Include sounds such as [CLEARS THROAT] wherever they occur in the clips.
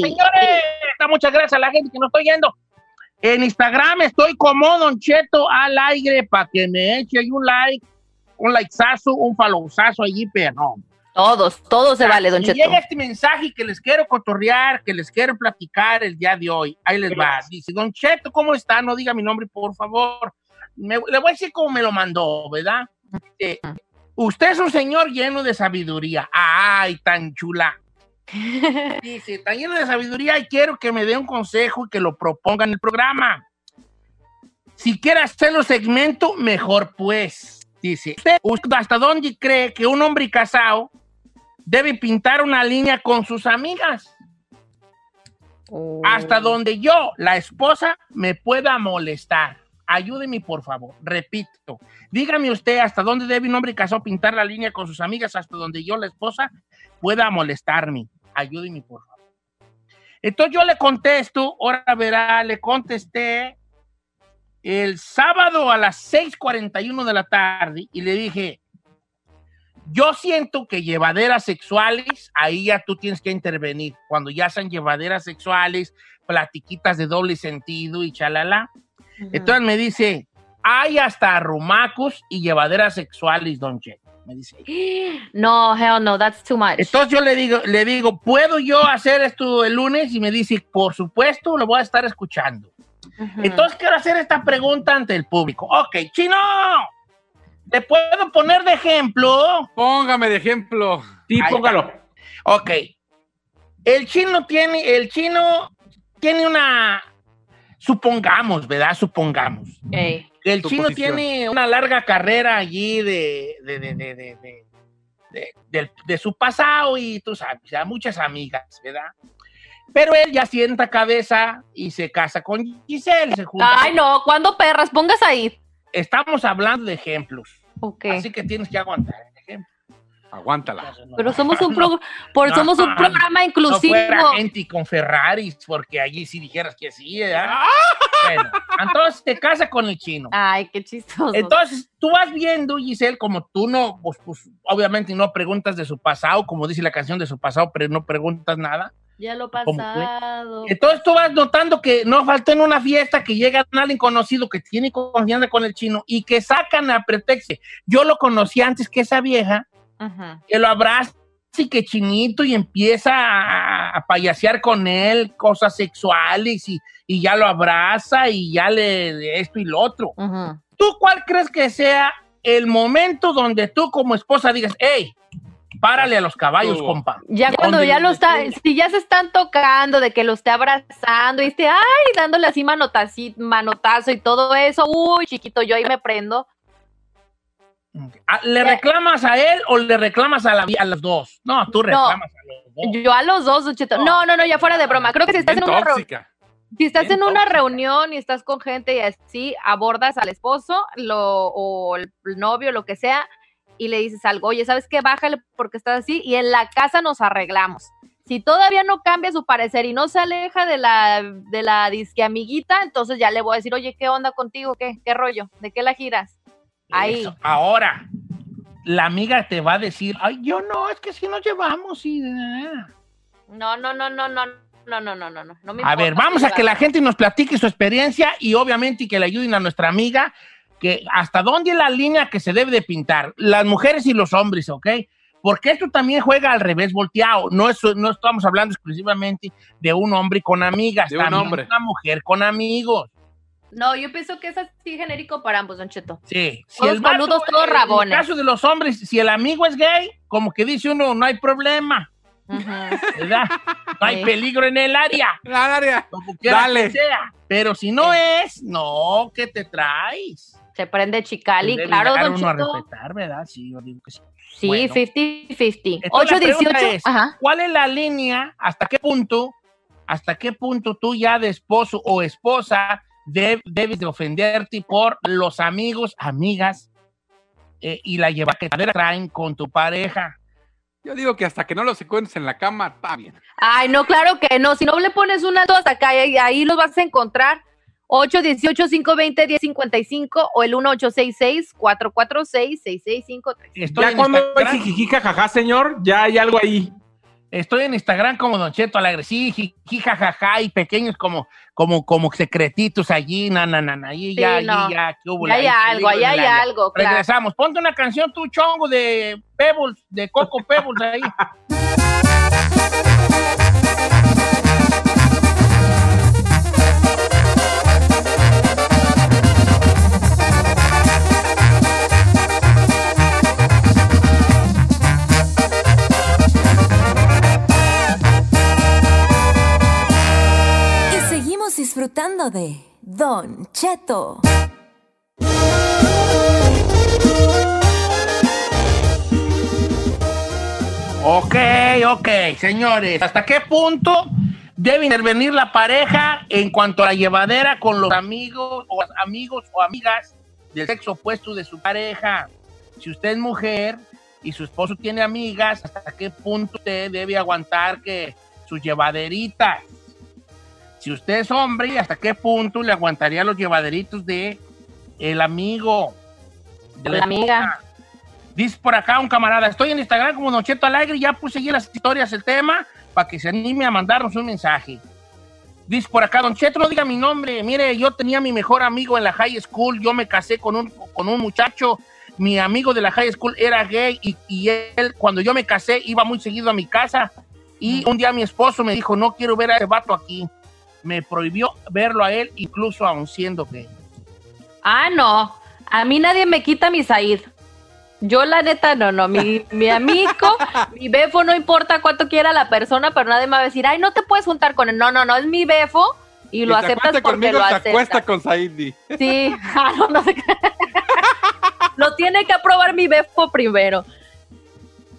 señores, muchas gracias a la gente que nos está yendo. En Instagram estoy como Don Cheto al aire para que me eche un like, un likeazo, un followzazo allí, pero Todos, todo se vale, Don y Cheto. llega este mensaje que les quiero cotorrear, que les quiero platicar el día de hoy. Ahí les va. Dice, Don Cheto, ¿cómo está? No diga mi nombre, por favor. Me- le voy a decir cómo me lo mandó, ¿verdad? Dice, usted es un señor lleno de sabiduría. Ay, tan chula. [LAUGHS] Dice, tan lleno de sabiduría y quiero que me dé un consejo y que lo proponga en el programa. Si quiere hacerlo segmento, mejor pues. Dice, ¿usted hasta dónde cree que un hombre casado debe pintar una línea con sus amigas? Oh. Hasta donde yo, la esposa, me pueda molestar. Ayúdeme, por favor. Repito. Dígame usted hasta dónde debe un hombre casado pintar la línea con sus amigas, hasta donde yo, la esposa, pueda molestarme. Ayúdeme, por favor. Entonces yo le contesto, ahora verá, le contesté el sábado a las 6:41 de la tarde y le dije, yo siento que llevaderas sexuales, ahí ya tú tienes que intervenir. Cuando ya sean llevaderas sexuales, platiquitas de doble sentido y chalala. Entonces me dice, hay hasta arrumacos y llevaderas sexuales, don Che. Me dice. No, hell no, that's too much. Entonces yo le digo, le digo, ¿puedo yo hacer esto el lunes? Y me dice, por supuesto, lo voy a estar escuchando. Entonces quiero hacer esta pregunta ante el público. Ok, chino, ¿te puedo poner de ejemplo? Póngame de ejemplo. Sí, Ahí póngalo. Ok. El chino tiene, el chino tiene una, supongamos, ¿verdad? Supongamos. Ey. El chino tiene una larga carrera allí de, de, de, de, de, de- de- del- de su pasado y tú sabes, ya muchas amigas, ¿verdad? Pero él ya sienta cabeza y se casa con Giselle, se junta. Ay, no, ¿cuándo perras? Pongas ahí. Estamos hablando de ejemplos, Ok. así que tienes que aguantar ejemplo. Aguántala. Pero somos un, [LAUGHS] pro- por, No, somos un no, programa No inclusivo. fuera gente con Ferraris, porque allí sí dijeras que sí, ¿verdad? [LAUGHS] Bueno, entonces te casa con el chino. Ay, qué chistoso. Entonces, tú vas viendo, Giselle, como tú no, pues, pues, obviamente no preguntas de su pasado, como dice la canción de su pasado, pero no preguntas nada. ya lo pasado. Entonces tú vas notando que no faltó en una fiesta que llega alguien conocido que tiene confianza con el chino y que sacan a pretexto. Yo lo conocí antes que esa vieja, Que lo abraza y que chinito y empieza a, a payasear con él cosas sexuales y, y ya lo abraza y ya le esto y lo otro. ¿Tú cuál crees que sea el momento donde tú como esposa digas, hey, párale a los caballos, compa? Ya cuando ¿Dónde ya lo está, tú? si ya se están tocando, de que lo esté abrazando y esté, ay, dándole así manotazo y todo eso, uy, chiquito, yo ahí me prendo. Ah, ¿Le reclamas a él o le reclamas a, la, a los dos? No, tú reclamas a los dos. Yo a los dos. No, no, no, ya fuera de broma. Creo que si estás Bien en una, tóxica. si estás bien en una tóxica. reunión y estás con gente y así, abordas al esposo lo, o el novio, lo que sea, y le dices algo, oye, ¿sabes qué? Bájale porque estás así y en la casa nos arreglamos. Si todavía no cambia su parecer y no se aleja de la, de la disque amiguita, entonces ya le voy a decir, oye, ¿qué onda contigo? ¿Qué, qué rollo? ¿De qué la giras? Ahora, la amiga te va a decir, ay, yo no, es que si nos llevamos y... No, no, no, no, no. No, no, no, no, no. no a ver, vamos a que la gente nos platique su experiencia y obviamente que le ayuden a nuestra amiga que hasta dónde es la línea que se debe de pintar, las mujeres y los hombres, ¿ok? Porque esto también juega al revés, volteado. No, es, no estamos hablando exclusivamente de un hombre con amigas, de también una mujer con amigos. No, yo pienso que es así genérico para ambos, Don Cheto. Sí. Si Todos vato, boludos, todos rabones. En el caso de los hombres, si el amigo es gay, como que dice uno, no hay problema, Ujú. ¿verdad? No hay Sí. peligro en el área. La área. Como Dale. que sea. Pero si no es, no, ¿qué te traes? Se prende Chicali, Debe claro, Don uno a Cheto. respetar, ¿verdad? Sí, yo digo que sí. Sí, Bueno. 50-50. Entonces, 8, la pregunta 18. es, Ajá. ¿Cuál es la línea? ¿Hasta qué punto? ¿Hasta qué punto tú ya de esposo o esposa de- debes de ofenderte por los amigos, amigas eh, y la llevadera traen con tu pareja? Yo digo que hasta que no los encuentres en la cama, está bien. Ay, no, claro que no. Si no le pones una hasta acá, ahí, ahí los vas a encontrar. 818-520-1055 o el 1866-446-6653. Estoy Ya cuando jajaja, señor, ya hay algo ahí. Estoy en Instagram como Don Cheto Alegre. Sí, y pequeños como, como, como secretitos allí, na, na, na, na. Ahí Sí, ya, allí no. ya, ¿qué hubo? Ya hay algo, ahí hay algo, claro. Regresamos. Ponte una canción tú, chongo, de Pebbles, de Coco Pebbles ahí. [LAUGHS] disfrutando de Don Cheto. Ok, ok, señores. ¿Hasta qué punto debe intervenir la pareja en cuanto a la llevadera con los amigos o amigos o amigas del sexo opuesto de su pareja? Si usted es mujer y su esposo tiene amigas, ¿hasta qué punto usted debe aguantar que sus llevaderitas? Si usted es hombre, ¿hasta qué punto le aguantaría los llevaderitos de el amigo? De La amiga. Dice por acá un camarada, estoy en Instagram como Nocheto Alegre, ya puse allí en las historias el tema para que se anime a mandarnos un mensaje. Dice por acá, Don Cheto, no diga mi nombre. Mire, yo tenía mi mejor amigo en la high school, yo me casé con un, con un muchacho, mi amigo de la high school era gay y, y él, cuando yo me casé, iba muy seguido a mi casa y un día mi esposo me dijo, no quiero ver a ese vato aquí. Me prohibió verlo a él, incluso aún siendo gay. Ah, no. A mí nadie me quita mi Said. Yo, la neta, no, no. Mi, mi amigo, [LAUGHS] mi befo, no importa cuánto quiera la persona, pero nadie me va a decir, ay, no te puedes juntar con él. No, no, no, es mi befo y lo aceptas acuesta porque conmigo, lo se acuesta aceptas. con Saidi. Sí, [LAUGHS] ah, no, no sé qué. [LAUGHS] Lo tiene que aprobar mi befo primero.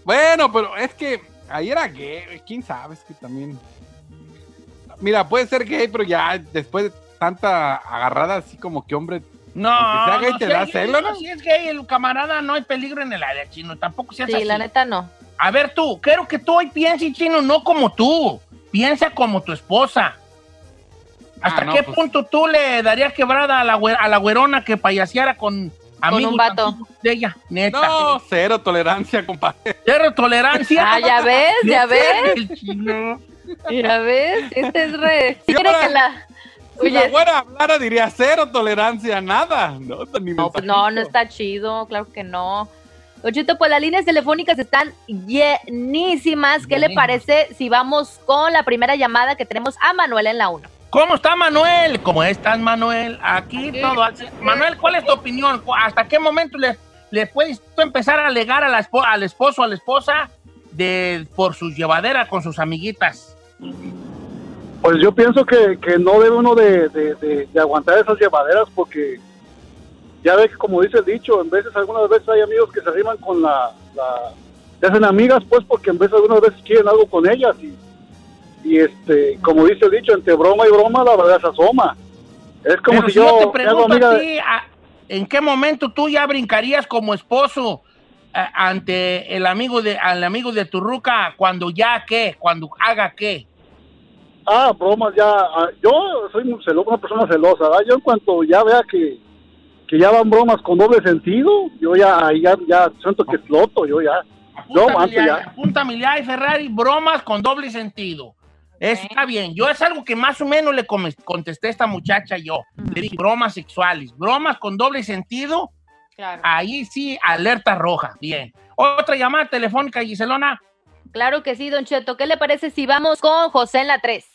Bueno, pero es que ahí era gay, quién sabe, es que también. Mira, puede ser gay, pero ya después de tanta agarrada, así como que hombre. No, Aunque sea gay, no, te si da es celo, gay, ¿no? Si es gay, el camarada, no hay peligro en el área, chino. Tampoco seas Sí, así. la neta no. A ver tú, quiero que tú hoy pienses, chino, no como tú. Piensa como tu esposa. ¿Hasta Ah, no, qué pues. punto tú le darías quebrada a la, güe- a la güerona que payaseara con amigos un vato. de ella? Neta. No, cero tolerancia, compadre. Cero tolerancia. Ah, ya ves, ya ves, Ya ves. Este es re. Cree ahora- que la. Si la Oye, güera hablara, diría cero tolerancia, nada. No, ni No, pues no, no está chido, claro que no. Ochito, pues las líneas telefónicas están llenísimas. ¿Qué le parece si vamos con la primera llamada que tenemos a Manuel en la 1? ¿Cómo está Manuel? ¿Cómo estás, Manuel? Aquí Aquí. todo. Manuel, ¿cuál es tu opinión? ¿Cu- ¿Hasta qué momento le, le puedes tú empezar a alegar a la espo- al esposo o a la esposa de, por su llevadera con sus amiguitas? Pues yo pienso que, que no debe uno de, de- de- de aguantar esas llevaderas porque ya ve que como dice el dicho, en veces, algunas veces hay amigos que se arriman con la, la- se hacen amigas pues porque en veces algunas veces quieren algo con ellas y, y este, como dice el dicho, entre broma y broma la verdad se asoma. Es como Pero si yo te yo hago pregunto amiga a ti, a- ¿en qué momento tú ya brincarías como esposo eh, ante el amigo de al amigo de tu ruca cuando ya qué, cuando haga qué? Ah, bromas ya. ah, yo soy muy celoso, una persona celosa, ¿verdad? Yo en cuanto ya vea que, que ya van bromas con doble sentido, yo ya, ahí ya, ya siento que exploto, yo ya. Yo ya, ya. apúntame ya, Ferrari, bromas con doble sentido. Eso está bien. Yo es algo que más o menos le contesté a esta muchacha yo. Le dije bromas sexuales, bromas con doble sentido, Claro. ahí sí, alerta roja. Bien. Otra llamada telefónica, Giselona. Claro que sí, Don Cheto. ¿Qué le parece si vamos con José en la 3?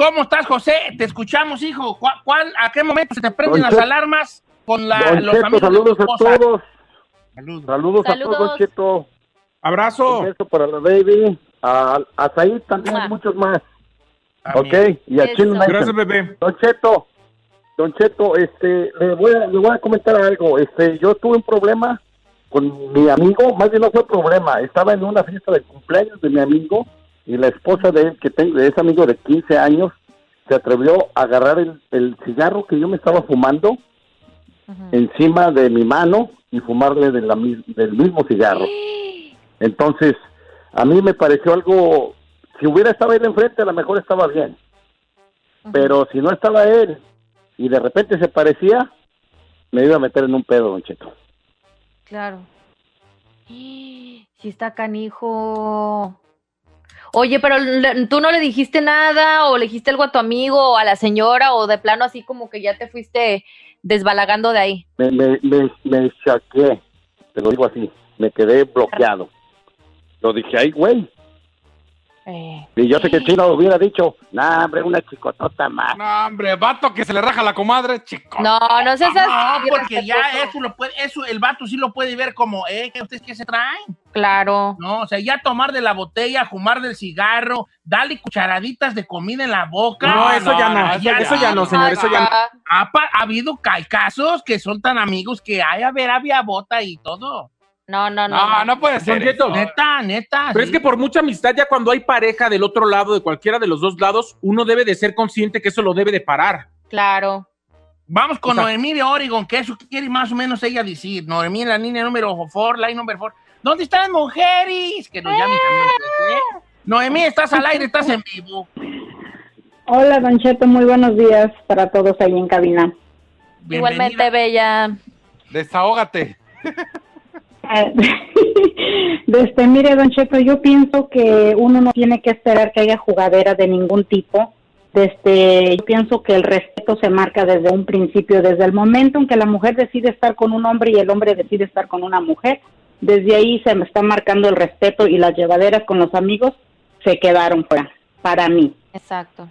¿Cómo estás, José? Te escuchamos, hijo. ¿Cuál, cuál- a qué momento se te prenden Don las Cheto. alarmas con la, Don los Cheto, amigos saludos de tu a todos. Saludos. Saludos, a todos, Don Cheto. Abrazo. Un beso para la baby. A, a Said también, Ah. muchos más. También. Ok, y a Eso. Chino. Gracias, bebé. Don Cheto, Don Cheto, este, le voy, a, le voy a comentar algo. Este, yo tuve un problema con mi amigo, más bien no fue problema. Estaba en una fiesta de cumpleaños de mi amigo y la esposa de él, que tengo, de ese amigo de 15 años, se atrevió a agarrar el, el cigarro que yo me estaba fumando encima de mi mano y fumarle de la mis- del mismo cigarro. [GASPS] Entonces, a mí me pareció algo, si hubiera estado él enfrente, a lo mejor estaba bien. Pero si no estaba él y de repente se parecía, me iba a meter en un pedo, don Cheto. Claro. [GASPS] Sí está canijo. Oye, pero tú no le dijiste nada o le dijiste algo a tu amigo o a la señora o de plano así como que ya te fuiste desbalagando de ahí. Me, me, me, me saqué, te lo digo así, me quedé bloqueado. Lo dije, ay, güey. Eh, Y yo sé que si no lo hubiera dicho, nah, hombre, una chicotota más. No, hombre, vato que se le raja la comadre, chico. no, no seas No, así. porque ya eso lo puede, eso el vato sí lo puede ver como, eh, ¿qué ustedes qué se traen? Claro. No, o sea, ya tomar de la botella, fumar del cigarro, darle cucharaditas de comida en la boca. No, eso ya no, ya eso ya no, señor, eso ya no. Ah, Ha, habido ca- casos que son tan amigos que hay, a ver, había bota y todo. No, no, no. No, no puede ser. Neta, neta. Pero es que por mucha amistad, ya cuando hay pareja del otro lado, de cualquiera de los dos lados, uno debe de ser consciente que eso lo debe de parar. Claro. Vamos con o sea- Noemí de Oregon, que eso quiere más o menos ella decir. Noemí, la línea número 4, line number 4. ¿Dónde están las mujeres? Que nos llamen también. ¿eh? Noemí, estás al aire, estás en vivo. Hola, Don Cheto, muy buenos días para todos ahí en cabina. Bienvenida. Igualmente, Bella. Desahógate. Desde, [LAUGHS] mire, Don Cheto, yo pienso que uno no tiene que esperar que haya jugadera de ningún tipo. Desde, yo pienso que el respeto se marca desde un principio, desde el momento en que la mujer decide estar con un hombre y el hombre decide estar con una mujer, desde ahí se me está marcando el respeto y las llevaderas con los amigos se quedaron fuera, para mí. Exacto.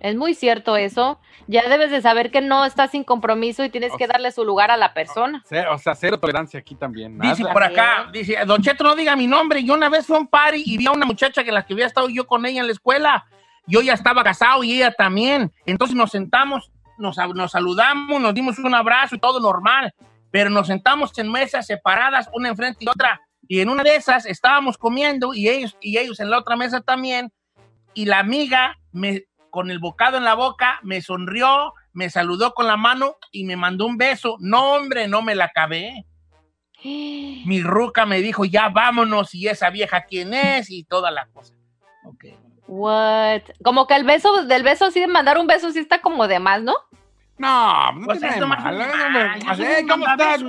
Es muy cierto eso. Ya debes de saber que no estás sin compromiso y tienes que darle su lugar a la persona. O sea, cero tolerancia aquí también. Dice por acá, dice, Don Cheto, no diga mi nombre. Yo una vez fui a un party y vi a una muchacha que la que había estado yo con ella en la escuela. Yo ya estaba casado y ella también. Entonces nos sentamos, nos, nos saludamos, nos dimos un abrazo y todo normal. Pero nos sentamos en mesas separadas, una enfrente y otra. Y en una de esas estábamos comiendo y ellos, y ellos en la otra mesa también. Y la amiga, me, con el bocado en la boca, me sonrió, me saludó con la mano y me mandó un beso. No, hombre, no me la acabé. [GASPS] Mi ruca me dijo, ya vámonos, y esa vieja quién es, y toda la cosa. Ok. What? Como que el beso, del beso así de mandar un beso sí está como de más, ¿no? No, no Pues tiene malo, Eh, un ¿Cómo estás?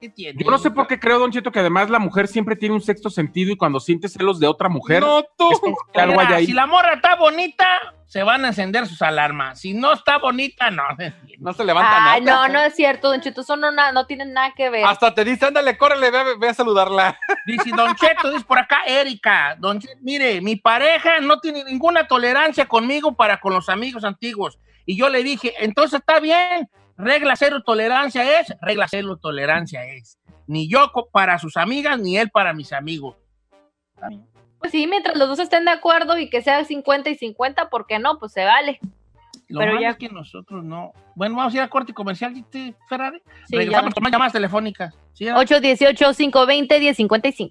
¿Qué tiene? Yo no sé por qué creo, Don Cheto, que además la mujer siempre tiene un sexto sentido y cuando siente celos de otra mujer, No, tú. es como que algo hay Mira, ahí. si la morra está bonita, se van a encender sus alarmas. Si no está bonita, no. [LAUGHS] No se levanta Ay, nada. no, no es cierto, Don Cheto, eso no, no tiene nada que ver. Hasta te dice, ándale, córrele, ve, ve a saludarla. [LAUGHS] Dice Don Cheto, dice por acá Erika. Don Cheto, mire, mi pareja no tiene ninguna tolerancia conmigo para con los amigos antiguos. Y yo le dije, entonces está bien, regla cero tolerancia es, regla cero tolerancia es. Ni yo para sus amigas, ni él para mis amigos. Pues sí, mientras los dos estén de acuerdo y que sea 50 y 50, ¿por qué no? Pues se vale. Lo Pero malo ya- es que nosotros no. Bueno, vamos a ir a corte comercial, ¿viste, Ferrari? Sí, Regresamos ya. con más llamadas telefónicas. ¿Sí? 818-520-1055.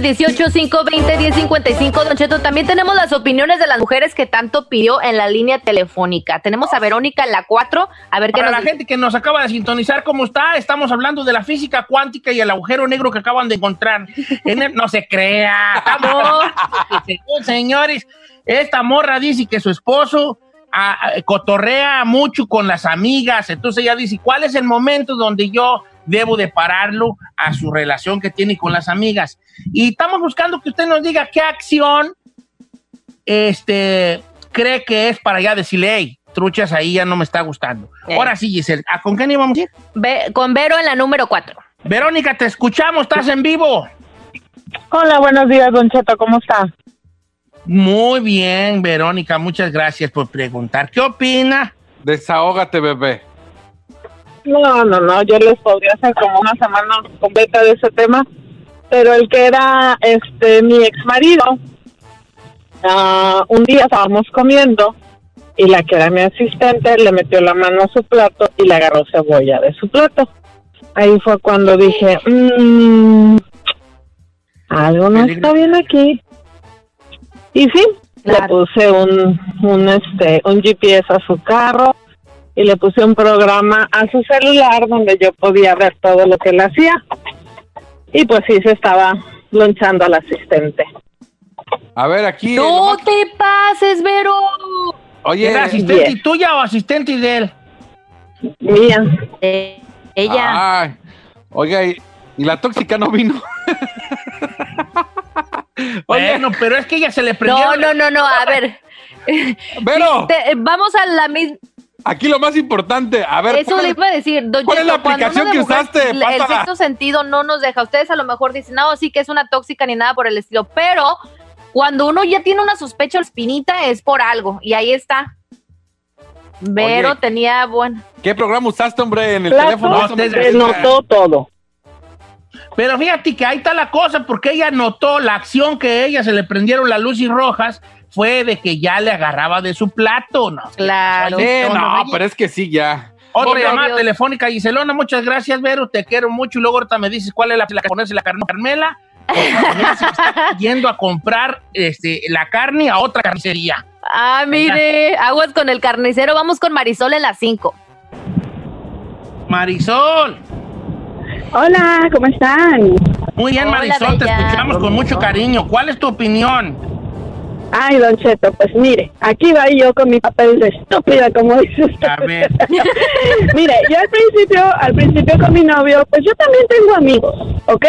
818-520-1055. Don Cheto, también tenemos las opiniones de las mujeres que tanto pidió en la línea telefónica. Tenemos a Verónica en la 4. A ver qué Para nos la dice. gente que nos acaba de sintonizar, ¿cómo está? Estamos hablando de la física cuántica y el agujero negro que acaban de encontrar. En el- no se crea. [LAUGHS] Estamos- señores, esta morra dice que su esposo ah, ah, cotorrea mucho con las amigas. Entonces ella dice, ¿cuál es el momento donde yo debo de pararlo a su relación que tiene con las amigas? Y estamos buscando que usted nos diga qué acción este, cree que es para ya decirle, hey, truchas, ahí ya no me está gustando. Ahora sí, Giselle, ¿a con quién íbamos a ir? Ve- con Vero en la número 4. Verónica, te escuchamos, estás en vivo. Hola, buenos días, Don Cheto, ¿cómo está? Muy bien, Verónica, muchas gracias por preguntar. ¿Qué opina? Desahógate, bebé. No, no, no, yo les podría hacer como una semana completa de ese tema, pero el que era este mi ex marido, un día estábamos comiendo y la que era mi asistente le metió la mano a su plato y le agarró cebolla de su plato. Ahí fue cuando dije, "Mm, algo no está bien aquí. Y sí, le puse un, un, este, un GPS a su carro y le puse un programa a su celular donde yo podía ver todo lo que él hacía. Y pues sí, se estaba lonchando al asistente. A ver, aquí. No nomás- te pases, Vero. Oye, ¿Era asistente yes. tuya o asistente de él? Mía. Eh, ella. Ay, oiga, y, y la tóxica no vino. [LAUGHS] Oye, Bueno, pero es que ella se le no, prendieron. no, no, no. A ver. Vero, Te- eh, vamos a la misma. Aquí lo más importante. A ver, Eso ¿cuál le iba a decir. Don cuál es la aplicación que mujer, usaste? El Pásala. sexto sentido no nos deja. Ustedes a lo mejor dicen, no, sí que es una tóxica ni nada por el estilo. Pero cuando uno ya tiene una sospecha espinita es por algo. Y ahí está. Vero Oye. tenía bueno. ¿Qué programa usaste, hombre, en el Plato, teléfono? Interesa. Denotó todo. Pero fíjate que ahí está la cosa, porque ella notó la acción que ella se le prendieron las luces rojas fue de que ya le agarraba de su plato, ¿no? Claro. Sí, No, no, no, pero es que sí, ya. Otra Obvio, llamada obvio. telefónica, Giselona, muchas gracias, Vero, te quiero mucho. Y luego ahorita me dices cuál es la, la que ponerse la carne Carmela. se [LAUGHS] está yendo a comprar este, la carne a otra carnicería. Ah, mire, aguas con el carnicero. Vamos con Marisol en las 5. Marisol. Hola, ¿cómo están? Muy bien, Hola, Marisol, te escuchamos con mucho cariño. ¿Cuál es tu opinión? Ay, Don Cheto, pues mire, aquí va yo con mi papel de estúpida, como dice usted. [LAUGHS] Mire, yo al principio, al principio con mi novio, pues yo también tengo amigos, ¿ok?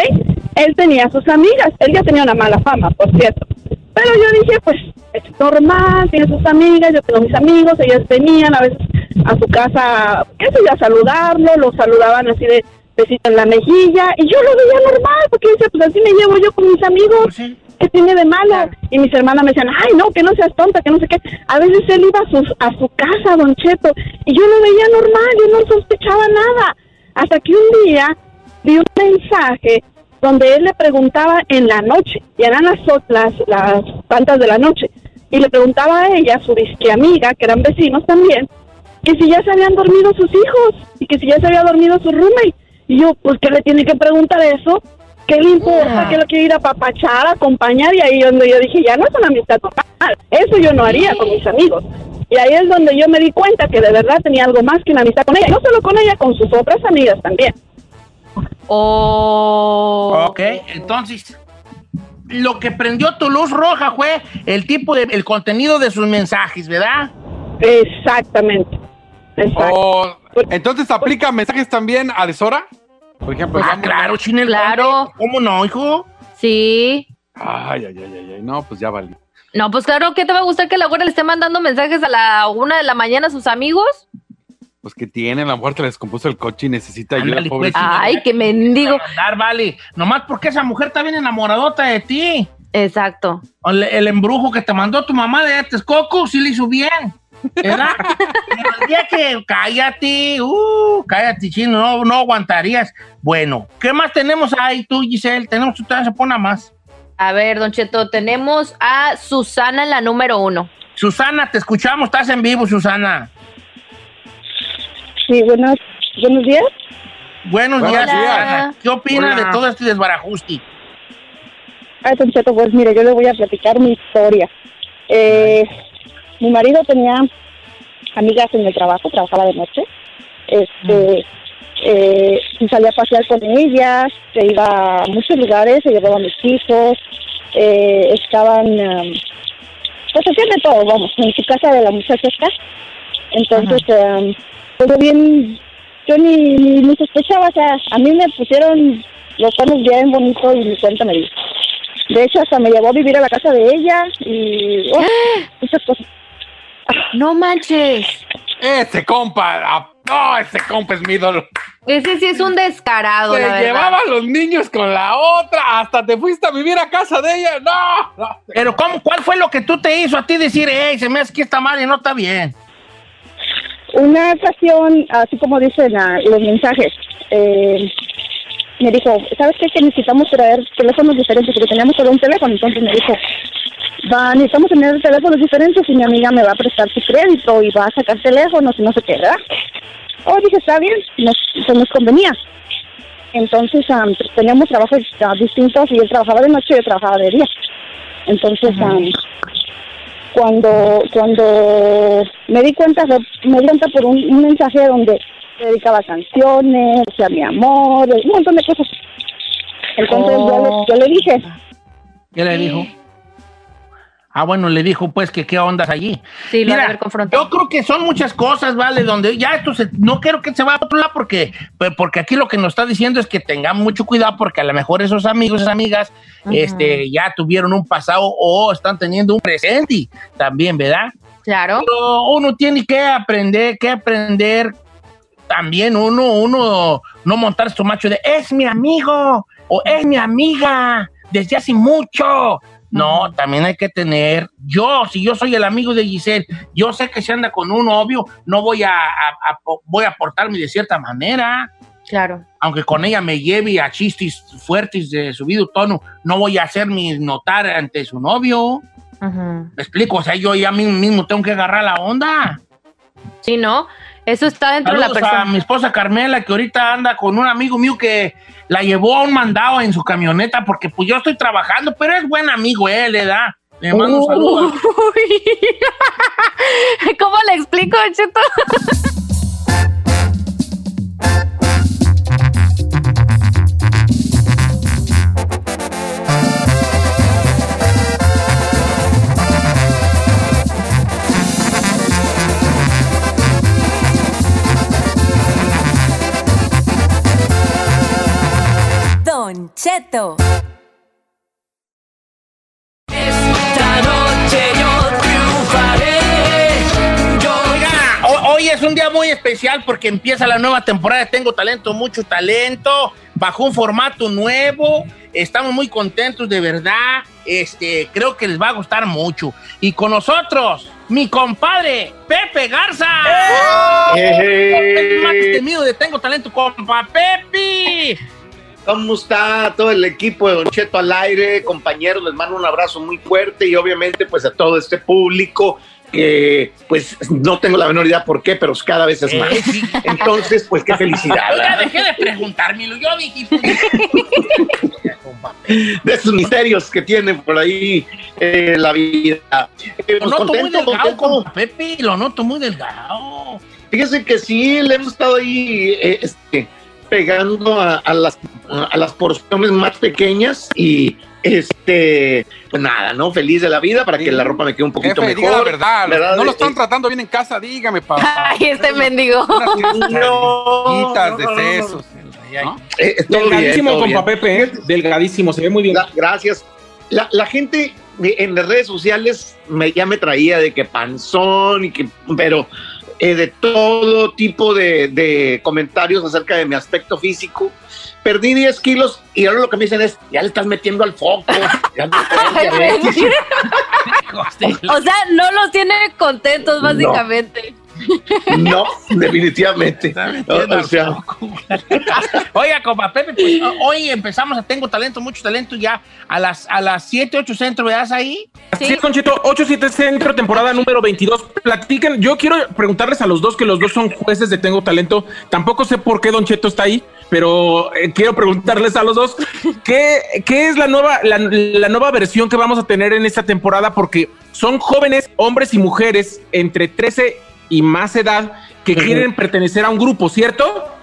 Él tenía sus amigas, él ya tenía una mala fama, por cierto. Pero yo dije, pues, es normal, tiene sus amigas, yo tengo mis amigos, ellas venían a veces a su casa, qué sé yo, a saludarlo, lo saludaban así de besito en la mejilla, y yo lo veía normal, porque decía, pues así me llevo yo con mis amigos. Pues sí. ¿Qué tiene de malo? Y mis hermanas me decían, ay, no, que no seas tonta, que no sé qué. A veces él iba a, sus, a su casa, don Cheto, y yo lo veía normal, yo no sospechaba nada. Hasta que un día vi un mensaje donde él le preguntaba en la noche, y eran las, las tantas de la noche, y le preguntaba a ella, su disque amiga, que eran vecinos también, que si ya se habían dormido sus hijos, y que si ya se había dormido su roommate. Y yo, pues, ¿qué le tiene que preguntar eso? ¿Qué le importa? Que lo quiere ir a papachar, a acompañar, y ahí donde yo dije, ya no es una amistad total. Eso yo no haría con mis amigos. Y ahí es donde yo me di cuenta que de verdad tenía algo más que una amistad con ella. No solo con ella, con sus otras amigas también. Oh. Ok, entonces, lo que prendió tu luz roja fue el tipo de, el contenido de sus mensajes, ¿verdad? Exactamente. Exacto. O, entonces, ¿aplica mensajes también a deshora? Por ejemplo, Ah, claro, Chinel. Claro. ¿Cómo no, hijo? Sí. Ay, ay, ay, ay, ay, no, pues ya vale. No, pues claro, ¿qué te va a gustar que la güera le esté mandando mensajes a la una de la mañana a sus amigos? Pues que tiene, a lo mejor te descompuso el coche y necesita ayuda, Ándale, pobre. pues. Ay, qué mendigo. Dar, vale. Nomás porque esa mujer está bien enamoradota de ti. Exacto. El, embrujo que te mandó tu mamá de Texcoco sí le hizo bien. El día que cállate, uh, cállate, chino, no, no aguantarías. Bueno, ¿qué más tenemos ahí tú, Giselle? Tenemos, tú se pone más. A ver, Don Cheto, tenemos a Susana en la número uno. Susana, te escuchamos, estás en vivo, Susana. Sí, buenos, buenos días. Buenos Buenos días, días. Susana. ¿Qué opinas Hola. de todo este desbarajuste? Ay, Don Cheto, pues mire, yo le voy a platicar mi historia. Eh, mi marido tenía amigas en el trabajo, trabajaba de noche. Este, eh, y salía a pasear con ellas, se iba a muchos lugares, se llevaba a mis hijos, eh, estaban, um, pues hacían de todo, vamos, en su casa de la muchacha está. Entonces, um, yo bien, yo ni, ni, ni sospechaba, o sea, a mí me pusieron los cuernos bien bonitos y mi cuenta me dijo. De hecho, hasta me llevó a vivir a la casa de ella y oh, [GASPS] muchas cosas. No manches. Ese compa, ah, no, ese compa es mi ídolo. Ese sí es un descarado, Se la verdad. llevaba a los niños con la otra, hasta te fuiste a vivir a casa de ella. No, no. Pero ¿cómo, ¿cuál fue lo que tú te hizo a ti decir, hey, se me hace que está mal y no está bien? Una ocasión, así como dicen ah, los mensajes, eh, me dijo, ¿sabes qué? Que necesitamos traer teléfonos diferentes, porque teníamos solo un teléfono. Entonces me dijo, va, necesitamos tener teléfonos diferentes y mi amiga me va a prestar su crédito y va a sacar teléfonos y no sé qué, ¿verdad? Oh, dije, está bien, nos, pues nos convenía. Entonces pues, teníamos trabajos ah, distintos y él trabajaba de noche y yo trabajaba de día. Entonces am, cuando cuando me di cuenta me di cuenta por un, un mensaje donde dedicaba canciones, decía mi amor, un montón de cosas. Entonces yo, le, yo le dije, ¿Qué le dijo? Ah, bueno, le dijo pues que qué ondas allí. Sí, lo Mira, haber confrontado. yo creo que son muchas cosas, ¿vale? Donde ya esto se, no quiero que se vaya a otro lado porque, pues, porque aquí lo que nos está diciendo es que tengamos mucho cuidado porque a lo mejor esos amigos, esas amigas, este, ya tuvieron un pasado o están teniendo un presente también, ¿verdad? Claro. Pero uno tiene que aprender, que aprender también uno, uno no montar su macho de es mi amigo o es mi amiga desde hace mucho. No, también hay que tener, yo, si yo soy el amigo de Giselle, yo sé que si anda con un novio, no voy a, a- a- voy a portarme de cierta manera, Claro. aunque con ella me lleve a chistes fuertes de subido tono, no voy a hacerme notar ante su novio. ¿Me explico? O sea, yo ya mismo tengo que agarrar la onda. Sí, ¿no? Eso está dentro de la Saludos a persona. mi esposa Carmela, que ahorita anda con un amigo mío que la llevó a un mandado en su camioneta, porque pues yo estoy trabajando, pero es buen amigo él, ¿verdad? Le mando un saludo. Uy. [LAUGHS] ¿Cómo le explico, Cheto? Don Cheto. Oiga, ho- hoy es un día muy especial porque empieza la nueva temporada de Tengo Talento, mucho talento, bajo un formato nuevo. Estamos muy contentos, de verdad. Este, creo que les va a gustar mucho. Y con nosotros, mi compadre, Pepe Garza. El más temido de Tengo Talento, compa Pepe. ¿Cómo está todo el equipo de Don Cheto al aire? Compañeros, les mando un abrazo muy fuerte y obviamente pues a todo este público que pues no tengo la menor idea por qué, pero cada vez es más. Eh, sí. Entonces, pues qué felicidad. Dejé de preguntármelo. Yo dije, compa [LAUGHS] De esos misterios que tiene por ahí eh, la vida. Eh, Lo pues, noto muy delgado, compa Pepe. Lo noto muy delgado. Fíjese que sí, le hemos estado ahí eh, este, pegando a, a las, a las porciones más pequeñas y este, pues nada, ¿no? Feliz de la vida para que la ropa me quede un poquito Jefe, diga la mejor. verdad. No lo Eh, están tratando bien en casa, dígame, papá. Ay, este mendigo. Eh, eh, bien, Delgadísimo, compa bien. Pepe, ¿eh? Delgadísimo, se ve muy bien. La- gracias. La, la gente en las redes sociales me, ya me traía de que panzón y que, pero eh, de todo tipo de, de comentarios acerca de mi aspecto físico. Perdí 10 kilos y ahora lo que me dicen es, ya le estás metiendo al foco. Ya no [LAUGHS] puedes, ya ves". [LAUGHS] O sea, no los tiene contentos, básicamente. no, definitivamente. [LAUGHS] O, sea, Oiga, compa Pepe, pues hoy empezamos a Tengo Talento, mucho talento ya a las, a las 7, 8 centros, ¿veas ahí? Así es, Conchito, 87 Centro, temporada número 22. Platiquen, yo quiero preguntarles a los dos, que los dos son jueces de Tengo Talento. Tampoco sé por qué Don Cheto está ahí, pero eh, quiero preguntarles a los dos, ¿qué, qué es la nueva, la, la nueva versión que vamos a tener en esta temporada? Porque son jóvenes, hombres y mujeres, entre 13 y más edad, que quieren pertenecer a un grupo, ¿cierto?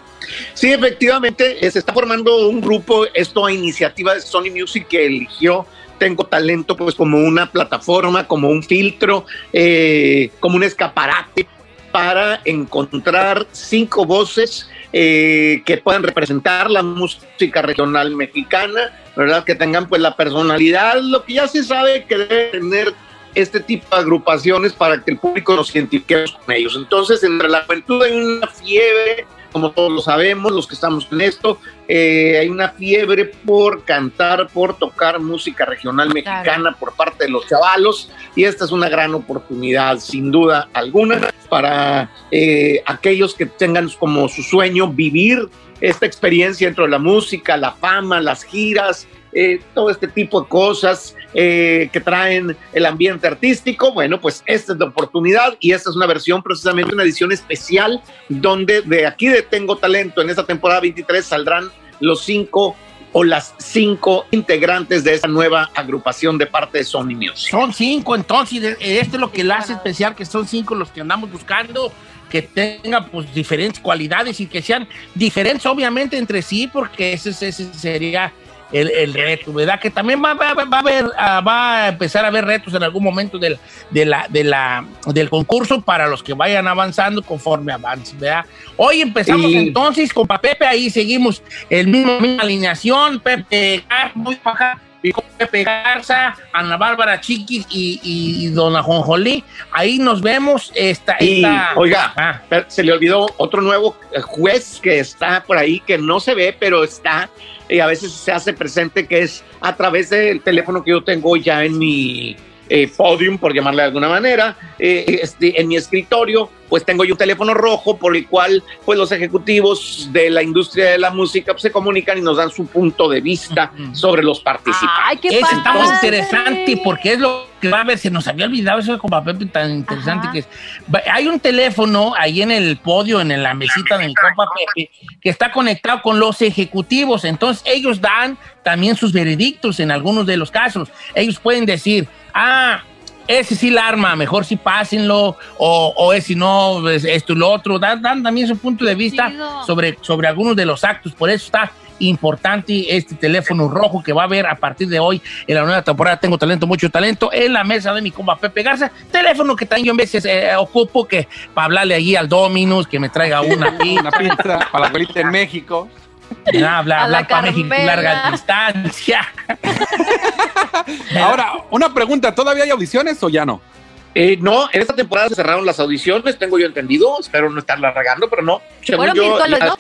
Sí, efectivamente, eh, se está formando un grupo, esto a iniciativa de Sony Music que eligió Tengo Talento pues como una plataforma, como un filtro, eh, como un escaparate para encontrar cinco voces eh, que puedan representar la música regional mexicana, ¿verdad? Que tengan pues la personalidad, lo que ya se sabe que debe tener este tipo de agrupaciones para que el público nos identifiquemos con ellos. Entonces, entre la juventud hay una fiebre, como todos lo sabemos, los que estamos en esto, eh, hay una fiebre por cantar, por tocar música regional mexicana por parte de los chavalos, y esta es una gran oportunidad, sin duda alguna, para eh, aquellos que tengan como su sueño vivir esta experiencia dentro de la música, la fama, las giras, eh, todo este tipo de cosas eh, que traen el ambiente artístico. Bueno, pues esta es la oportunidad y esta es una versión, precisamente una edición especial, donde de aquí de Tengo Talento en esta temporada 23 saldrán los cinco o las cinco integrantes de esa nueva agrupación de parte de Sony Music. Son cinco, entonces, esto es lo que lo hace especial, que son cinco los que andamos buscando, que tengan pues diferentes cualidades y que sean diferentes obviamente entre sí, porque ese, ese sería el, el reto, ¿verdad? Que también va, va- va a haber, ah, va a empezar a haber retos en algún momento del, de la, de la, del concurso para los que vayan avanzando conforme avancen, ¿verdad? Hoy empezamos Y- entonces con Pepe, ahí seguimos el mismo, misma alineación, Pepe muy con Pepe Garza, Ana Bárbara Chiquis y, y, y Dona Jonjolí, ahí nos vemos, esta, Y, esta- oiga, Ah. se le olvidó otro nuevo juez que está por ahí, que no se ve, pero está, y a veces se hace presente, que es a través del teléfono que yo tengo ya en mi eh, podium, por llamarle de alguna manera, eh, este, en mi escritorio, pues tengo yo un teléfono rojo por el cual pues los ejecutivos de la industria de la música pues, se comunican y nos dan su punto de vista sobre los participantes. Ay, qué Ese está muy interesante porque es lo que va a ver, se nos había olvidado eso de con Pepe tan interesante Ajá. que es. Hay un teléfono ahí en el podio, en la mesita de mi compa Pepe, que está conectado con los ejecutivos. Entonces ellos dan también sus veredictos en algunos de los casos. Ellos pueden decir, ah, ese sí la arma, mejor sí pásenlo, o, o ese no, es esto y lo otro. Dan, dan también su punto de vista sobre, sobre algunos de los actos. Por eso está importante este teléfono rojo que va a haber a partir de hoy en la nueva temporada. Tengo talento, mucho talento, en la mesa de mi compa Pepe Garza. Teléfono que también yo en veces eh, ocupo que para hablarle allí al Dominus, que me traiga una [LAUGHS] pizza, Una pizza para la abuelita en México. hablar, A la hablar para México, larga distancia. [LAUGHS] Ahora, una pregunta, ¿todavía hay audiciones o ya no? Eh, no, en esta temporada se cerraron las audiciones, tengo yo entendido, espero no estarla regando, pero no. Según yo, ¿no?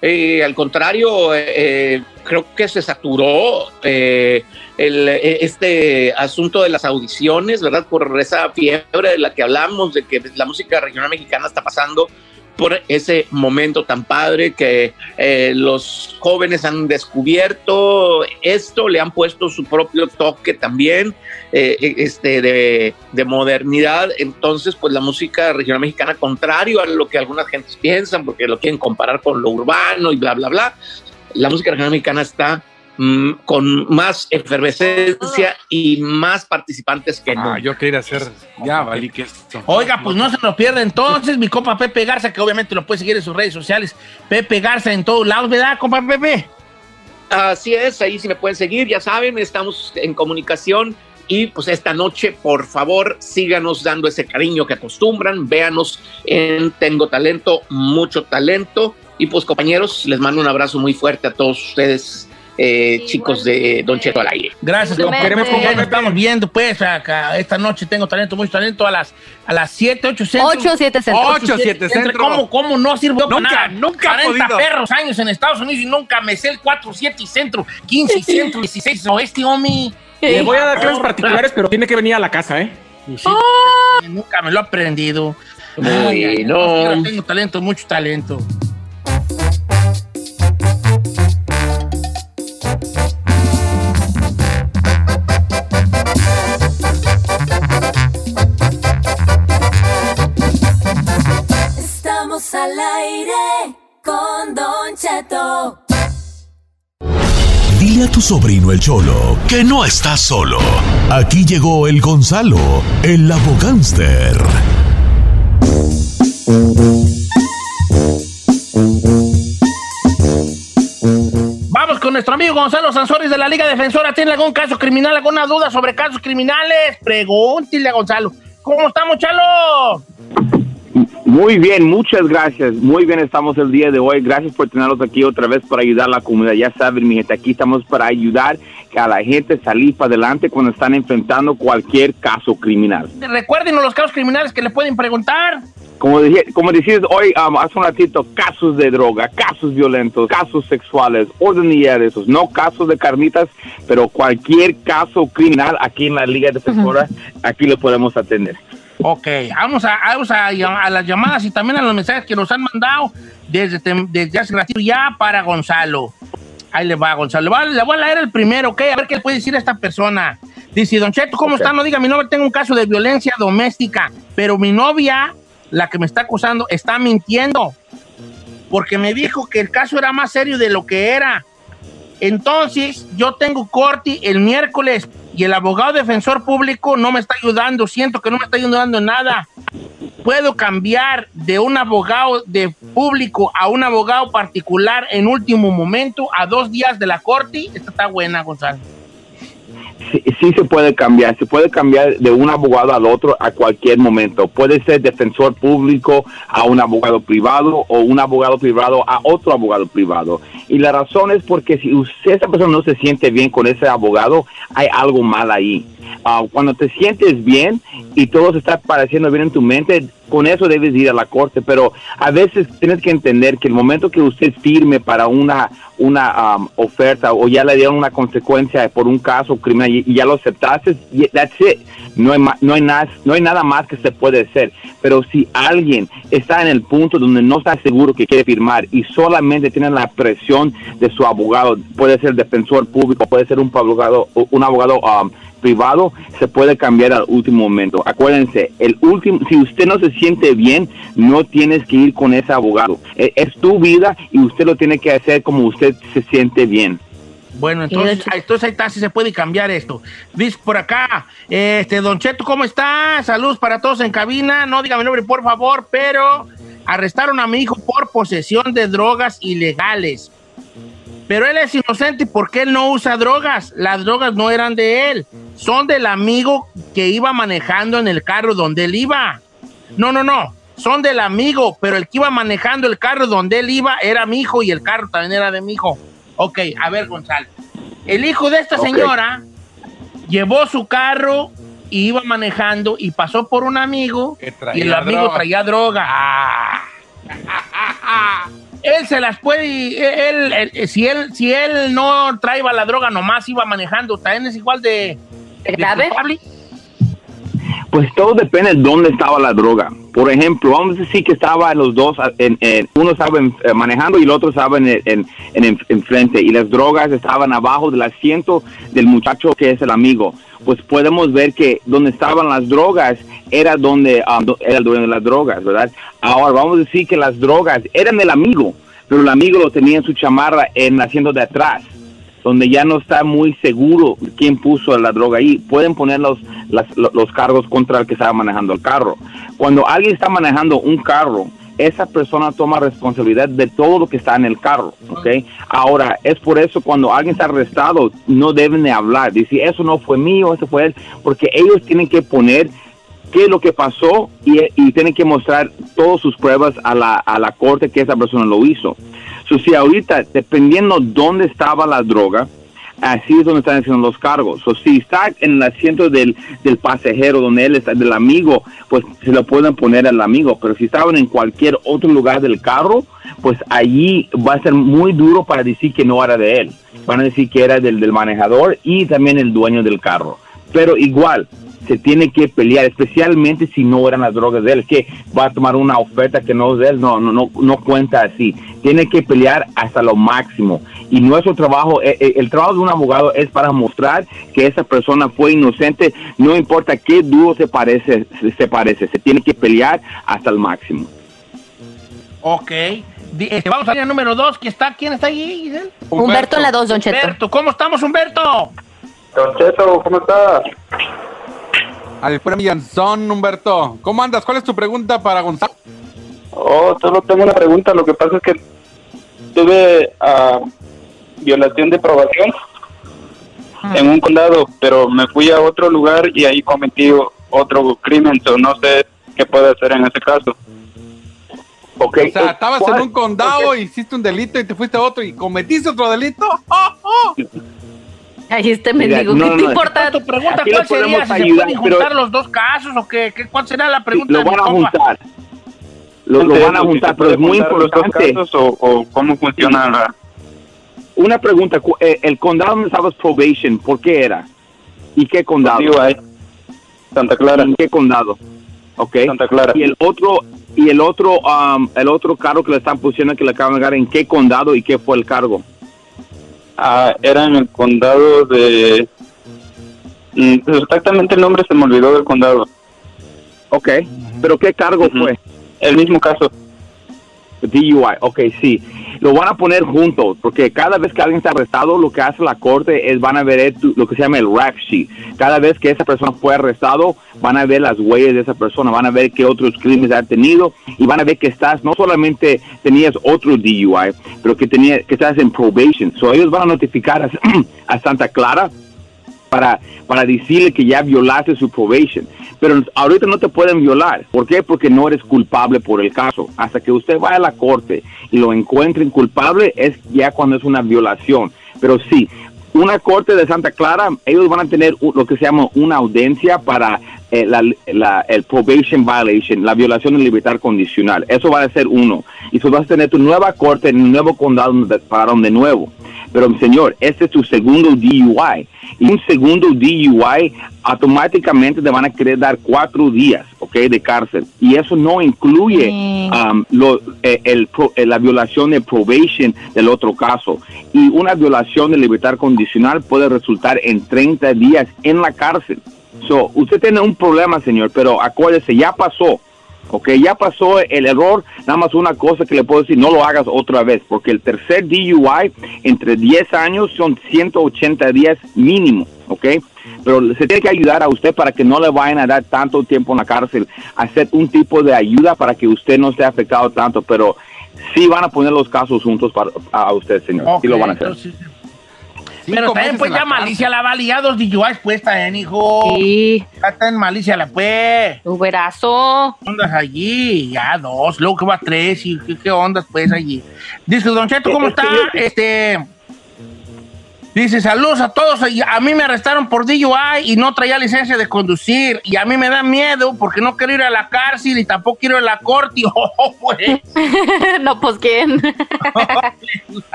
eh, al contrario, eh, eh, creo que se saturó eh, el, eh, este asunto de las audiciones, ¿verdad? Por esa fiebre de la que hablamos, de que la música regional mexicana está pasando por ese momento tan padre que eh, los jóvenes han descubierto esto, le han puesto su propio toque también eh, este, de, de modernidad. Entonces, pues la música regional mexicana, contrario a lo que algunas gentes piensan, porque lo quieren comparar con lo urbano y bla, bla, bla, la música regional mexicana está con más efervescencia y más participantes que Ah, nunca. yo quería hacer. Ya, valí que esto. Oiga, pues no se lo pierda entonces mi compa Pepe Garza, que obviamente lo puede seguir en sus redes sociales. Pepe Garza en todos lados, ¿verdad, compa Pepe? Así es, ahí sí me pueden seguir, ya saben, estamos en comunicación y pues esta noche, por favor, síganos dando ese cariño que acostumbran, véanos en Tengo Talento, mucho talento y pues compañeros, les mando un abrazo muy fuerte a todos ustedes, eh, chicos de Don Cheto al aire. Gracias, que nos estamos viendo, pues, acá, esta noche tengo talento, mucho talento, a las, a las 7, 8 centro. 8, 7 centro. 8, 7 centro. ¿Cómo, ¿Cómo no sirvió para Nunca, nada? nunca ha 40 podido. perros años en Estados Unidos y nunca me sé el 4, 7 y centro, 15 y centro, 16 oeste, homie. Le voy a dar clases particulares, pero tiene que venir a la casa, ¿eh? Pues sí, Nunca me lo he aprendido. Ay, no, Tengo talento, mucho talento. Estamos al aire con Don Cheto. Dile a tu sobrino el Cholo que no estás solo. Aquí llegó el Gonzalo, el abogánster. Vamos con nuestro amigo Gonzalo Sansores de la Liga Defensora. ¿Tiene algún caso criminal, alguna duda sobre casos criminales? Pregúntele a Gonzalo. ¿Cómo estamos, Chalo? Muy bien, muchas gracias. Muy bien estamos el día de hoy. Gracias por tenerlos aquí otra vez para ayudar a la comunidad. Ya saben, mi gente, aquí estamos para ayudar a la gente salir para adelante cuando están enfrentando cualquier caso criminal. Recuérdenos los casos criminales que le pueden preguntar. Como, dije, como decías hoy, um, hace un ratito, casos de droga, casos violentos, casos sexuales, orden y esos, no casos de carnitas, pero cualquier caso criminal aquí en la Liga Defensora, aquí lo podemos atender. Ok, vamos a, vamos a, a las llamadas y también a los mensajes que nos han mandado desde, desde hace ratito ya para Gonzalo. Ahí le va, Gonzalo. Le, va- le voy a leer el primero, ¿ok? A ver qué le puede decir a esta persona. Dice, Don Cheto, ¿cómo está? No diga mi nombre, tengo un caso de violencia doméstica, pero mi novia, la que me está acusando, está mintiendo. porque me dijo que el caso era más serio de lo que era. Entonces, yo tengo corte el miércoles y el abogado defensor público no me está ayudando. Siento que no me está ayudando nada. Puedo cambiar de un abogado de público a un abogado particular en último momento a dos días de la corte. Esta está buena, Gonzalo. sí, sí se puede cambiar, se puede cambiar de un abogado al otro a cualquier momento. Puede ser defensor público a un abogado privado o un abogado privado a otro abogado privado. Y la razón es porque si usted, esa persona no se siente bien con ese abogado, hay algo mal ahí. Ah, cuando te sientes bien y todo se está pareciendo bien en tu mente, con eso debes ir a la corte, pero a veces tienes que entender que el momento que usted firme para una, una um, oferta o ya le dieron una consecuencia por un caso criminal y, y ya lo aceptaste, that's it. No hay, no, hay nada, no hay nada más que se puede hacer. Pero si alguien está en el punto donde no está seguro que quiere firmar y solamente tiene la presión de su abogado, puede ser defensor público, puede ser un abogado, un abogado um, privado, se puede cambiar al último momento. Acuérdense, el último, si usted no se siente bien, no tienes que ir con ese abogado. E- Es tu vida y usted lo tiene que hacer como usted se siente bien. Bueno, entonces, entonces ahí está, si se puede cambiar esto. Dice por acá, este, Don Cheto, ¿cómo está? Saludos para todos en cabina. No diga mi nombre, por favor, pero arrestaron a mi hijo por posesión de drogas ilegales. Pero él es inocente porque él no usa drogas. Las drogas no eran de él. Son del amigo que iba manejando en el carro donde él iba. No, no, no. Son del amigo, pero el que iba manejando el carro donde él iba era mi hijo y el carro también era de mi hijo. Ok, a ver, Gonzalo. El hijo de esta señora llevó su carro y iba manejando y pasó por un amigo y el amigo droga. traía droga. Ah. [LAUGHS] [LAUGHS] Él se las puede, él, él- si él, si él no traía la droga, nomás iba manejando, también es igual de, de ¿Grave? culpable. Pues todo depende de dónde estaba la droga. Por ejemplo, vamos a decir que estaba los dos, en, en- uno estaba en- eh, manejando y el otro estaba en, en, en, en frente y las drogas estaban abajo del asiento del muchacho que es el amigo. Pues podemos ver que donde estaban las drogas era donde do- era el dueño de las drogas, ¿verdad? Ahora vamos a decir que las drogas eran del amigo, pero el amigo lo tenía en su chamarra en el asiento de atrás donde ya no está muy seguro quién puso la droga ahí, pueden poner los, los cargos contra el que estaba manejando el carro. Cuando alguien está manejando un carro, esa persona toma responsabilidad de todo lo que está en el carro, ¿ok? Ahora, es por eso cuando alguien está arrestado, no deben de hablar, decir, eso no fue mío, eso fue él, porque ellos tienen que poner qué es lo que pasó y, y tienen que mostrar todas sus pruebas a la, a la corte que esa persona lo hizo. So, si ahorita, dependiendo dónde estaba la droga, así es donde están haciendo los cargos. O si está en el asiento del, del pasajero, donde él está, del amigo, pues se lo pueden poner al amigo. Pero si estaban en cualquier otro lugar del carro, pues allí va a ser muy duro para decir que no era de él. Van a decir que era del, del manejador y también el dueño del carro. Pero igual, se tiene que pelear, especialmente si no eran las drogas de él, que va a tomar una oferta que no es de él, no, no, no, no cuenta así. Tiene que pelear hasta lo máximo. Y nuestro trabajo, eh, eh, el trabajo de un abogado es para mostrar que esa persona fue inocente, no importa qué duro se parece, se, se parece, se tiene que pelear hasta el máximo. Ok. Este, vamos a la número dos, que está, ¿quién está ahí, Giselle? Humberto en la dos, Don Cheto. Humberto, ¿cómo estamos, Humberto? Don Cheto, ¿cómo estás? Al Son, Humberto. ¿Cómo andas? ¿Cuál es tu pregunta para Gonzalo? Oh, solo tengo una pregunta. Lo que pasa es que tuve ah, violación de probación en un condado, pero me fui a otro lugar y ahí cometí otro crimen. so no sé qué puedo hacer en ese caso. Ok. O sea, estabas en un condado, hiciste un delito y te fuiste a otro y cometiste otro delito. [LAUGHS] ¡Oh, oh! [LAUGHS] Ahí este Mira, mendigo, no, ¿qué no, te no. importa? Tu pregunta, Aquí ¿cuál sería? ¿Si se ayudar, pueden pero- juntar los dos casos o qué? ¿Qué- ¿Cuál será la pregunta lo van a juntar. Lo, lo van a ¿Se juntar, pero es muy juntar los dos importante. casos o, o cómo funciona la... Una pregunta, eh, el condado donde estabas probation, ¿por qué era? ¿Y qué condado? Digo, ahí, Santa Clara. ¿En qué condado? Ok. Santa Clara. Y el otro, y el otro, um, el otro cargo que le están pusiendo que le acaban de dar, ¿en qué condado y qué fue el cargo? Ah, era en el condado de... Mm, pues Exactamente el nombre se me olvidó del condado. Ok. ¿Pero qué cargo fue? El mismo caso. DUI, ok, sí. Lo van a poner juntos, porque cada vez que alguien está arrestado, lo que hace la corte es van a ver lo que se llama el rap sheet. Cada vez que esa persona fue arrestado, van a ver las huellas de esa persona, van a ver qué otros crímenes ha tenido y van a ver que estás, no solamente tenías otro DUI, pero que, tenía, que estás en probation. So ellos van a notificar a [CLEARS THROAT] Santa Clara para, para decirle que ya violaste su probation. Pero ahorita no te pueden violar. ¿Por qué? Porque no eres culpable por el caso. Hasta que usted vaya a la corte y lo encuentren culpable es ya cuando es una violación. Pero sí, una corte de Santa Clara, ellos van a tener lo que se llama una audiencia para eh, la, la- el probation violation, la violación de libertad condicional. Eso va a ser uno. Y tú vas a tener tu nueva corte en el nuevo condado donde te pagaron de nuevo. Pero, señor, este es tu segundo DUI. Y un segundo DUI automáticamente te van a querer dar cuatro días, ¿ok? De cárcel. Y eso no incluye um, lo- eh, el eh, la violación de probation del otro caso. Y una violación de libertad condicional puede resultar en 30 días en la cárcel. So, usted tiene un problema, señor, pero acuérdese, ya pasó. Ok, ya pasó el error, nada más una cosa que le puedo decir, no lo hagas otra vez, porque el tercer DUI entre 10 años son 180 días mínimo, ok, pero se tiene que ayudar a usted para que no le vayan a dar tanto tiempo en la cárcel, hacer un tipo de ayuda para que usted no esté afectado tanto, pero sí van a poner los casos juntos para, a usted, señor, sí lo van a hacer. Pero también pues ya malicia la vale, ya dos DUIs pues también, hijo. Sí. Ya está en malicia la pues. Uberazo. Ondas allí, ya dos, luego que va tres y qué, qué ondas pues allí. Dice, Don Cheto, ¿cómo está? Este... Dice, saludos a todos. y A mí me arrestaron por DUI y no traía licencia de conducir. Y a mí me da miedo porque no quiero ir a la cárcel y tampoco quiero ir a la corte. [LAUGHS] Oh, pues. [LAUGHS] no, pues quién. [LAUGHS]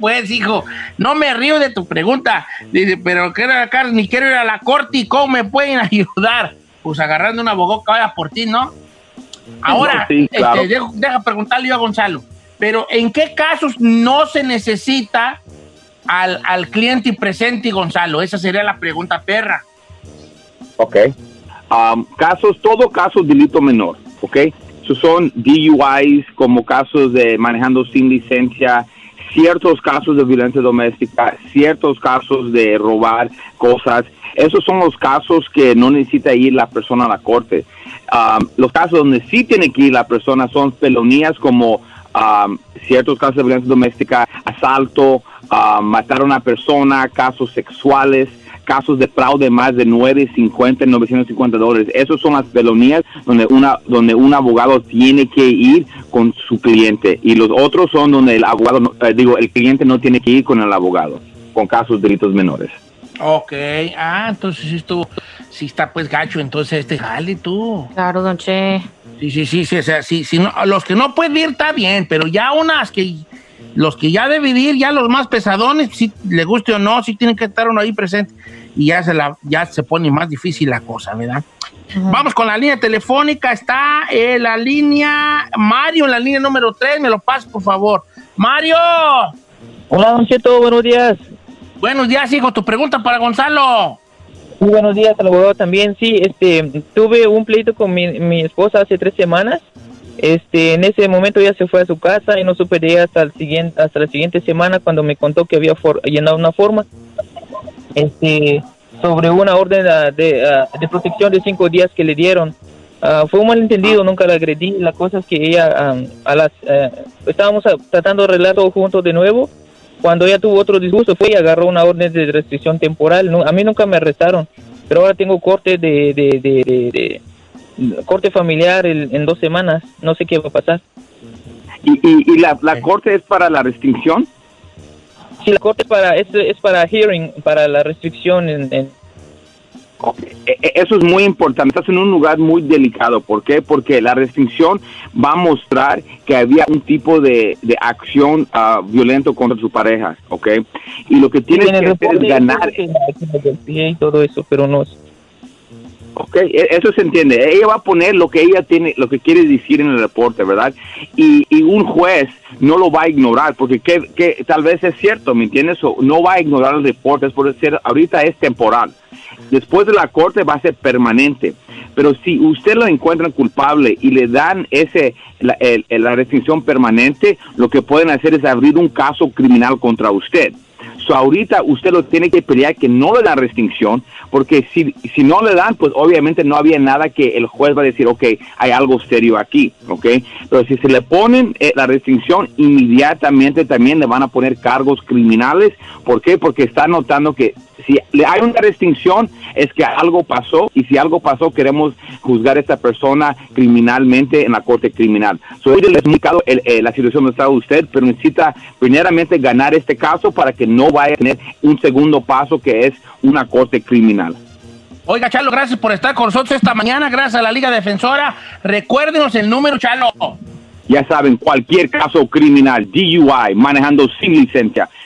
pues, hijo, no me río de tu pregunta. Dice, pero quiero ir a la cárcel ni quiero ir a la corte. ¿Y cómo me pueden ayudar? Pues agarrando un abogado que vaya por ti, ¿no? Ahora, Sí, claro. este, dejo- deja preguntarle yo a Gonzalo. Pero, ¿en qué casos no se necesita al, al cliente presente, Gonzalo? Esa sería la pregunta perra. Ok. Um, casos, todo caso de delito menor, ok. Esos son DUIs como casos de manejando sin licencia, ciertos casos de violencia doméstica, ciertos casos de robar cosas. Esos son los casos que no necesita ir la persona a la corte. Um, los casos donde sí tiene que ir la persona son felonías como um, ciertos casos de violencia doméstica, asalto, um, matar a una persona, casos sexuales, casos de fraude más de 950, 950 dólares. Esas son las felonías donde, una, donde un abogado tiene que ir con su cliente. Y los otros son donde el abogado, no- eh, digo, el cliente no tiene que ir con el abogado, con casos de delitos menores. Ok, ah, entonces esto sí está pues gacho, entonces este jale tú. Claro, don Che. Sí, sí, sí, sí, o sea, sí, sí, no, los que no pueden ir está bien, pero ya unas que, los que ya deben ir, ya los más pesadones, si le guste o no, sí tienen que estar uno ahí presente y ya se, la, ya se pone más difícil la cosa, ¿verdad? Vamos con la línea telefónica, está eh, la línea Mario, en la línea número 3, me lo pasas por favor. Mario. Hola, Don Cheto, buenos días. Buenos días, hijo, tu pregunta para Gonzalo. Muy buenos días, abogado también. Sí, este, tuve un pleito con mi, mi esposa hace tres semanas. Este, en ese momento ella se fue a su casa y no supe de ella hasta el siguiente, hasta la siguiente semana cuando me contó que había llenado una forma, este, sobre una orden de, de, ah, de protección de cinco días que le dieron. Ah, fue un malentendido, nunca la agredí. La cosa es que ella, ah, a las, eh, estábamos ah, tratando de arreglar todo juntos de nuevo. Cuando ella tuvo otro disgusto fue y agarró una orden de restricción temporal. No, a mí nunca me arrestaron, pero ahora tengo corte de, de, de, de- de- corte familiar en dos semanas. No sé qué va a pasar. ¿Y, y, y la, la corte es para la restricción? Sí, la corte para es, es para hearing, para la restricción en, en- Eso es muy importante. Estás en un lugar muy delicado. ¿Por qué? Porque la restricción va a mostrar que había un tipo de, de acción ah, violento contra su pareja, ¿ok? Y lo que tienes que hacer es ganar. y todo eso, pero no es- Ok, e- eso se entiende. Ella va a poner lo que ella tiene, lo que quiere decir en el reporte, ¿verdad? Y, y un juez no lo va a ignorar, porque que, que tal vez es cierto, ¿me entiendes? O no va a ignorar el reporte, es por decir, ahorita es temporal. Después de la corte va a ser permanente. Pero si usted lo encuentran culpable y le dan ese la, el- la restricción permanente, lo que pueden hacer es abrir un caso criminal contra usted. So, ahorita usted lo tiene que pelear que no le dan restricción, porque si, si no le dan, pues obviamente no había nada que el juez va a decir, ok, hay algo serio aquí, ok. Pero si se le ponen eh, la restricción, inmediatamente también le van a poner cargos criminales. ¿Por qué? Porque está notando que si hay una restricción es que algo pasó y si algo pasó queremos juzgar a esta persona criminalmente en la corte criminal. So, hoy le he explicado el- eh, la situación donde está usted, pero necesita primeramente ganar este caso para que no vaya a tener un segundo paso que es una corte criminal. Oiga, Chalo, gracias por estar con nosotros esta mañana. Gracias a la Liga Defensora. Recuérdenos el número, Chalo. Ya saben, cualquier caso criminal, DUI, manejando sin licencia,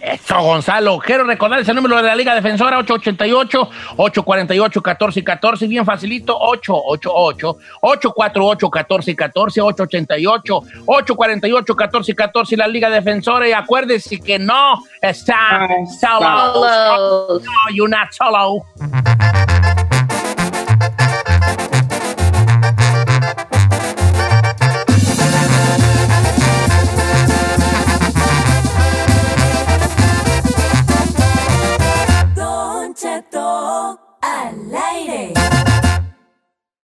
Eso, Gonzalo. Quiero recordarles el número de la Liga Defensora, 888-848-1414. Bien facilito, 888-848-1414, 888-848-1414. La Liga Defensora. Y acuérdense que no está solo. Solos. No, you're not solo.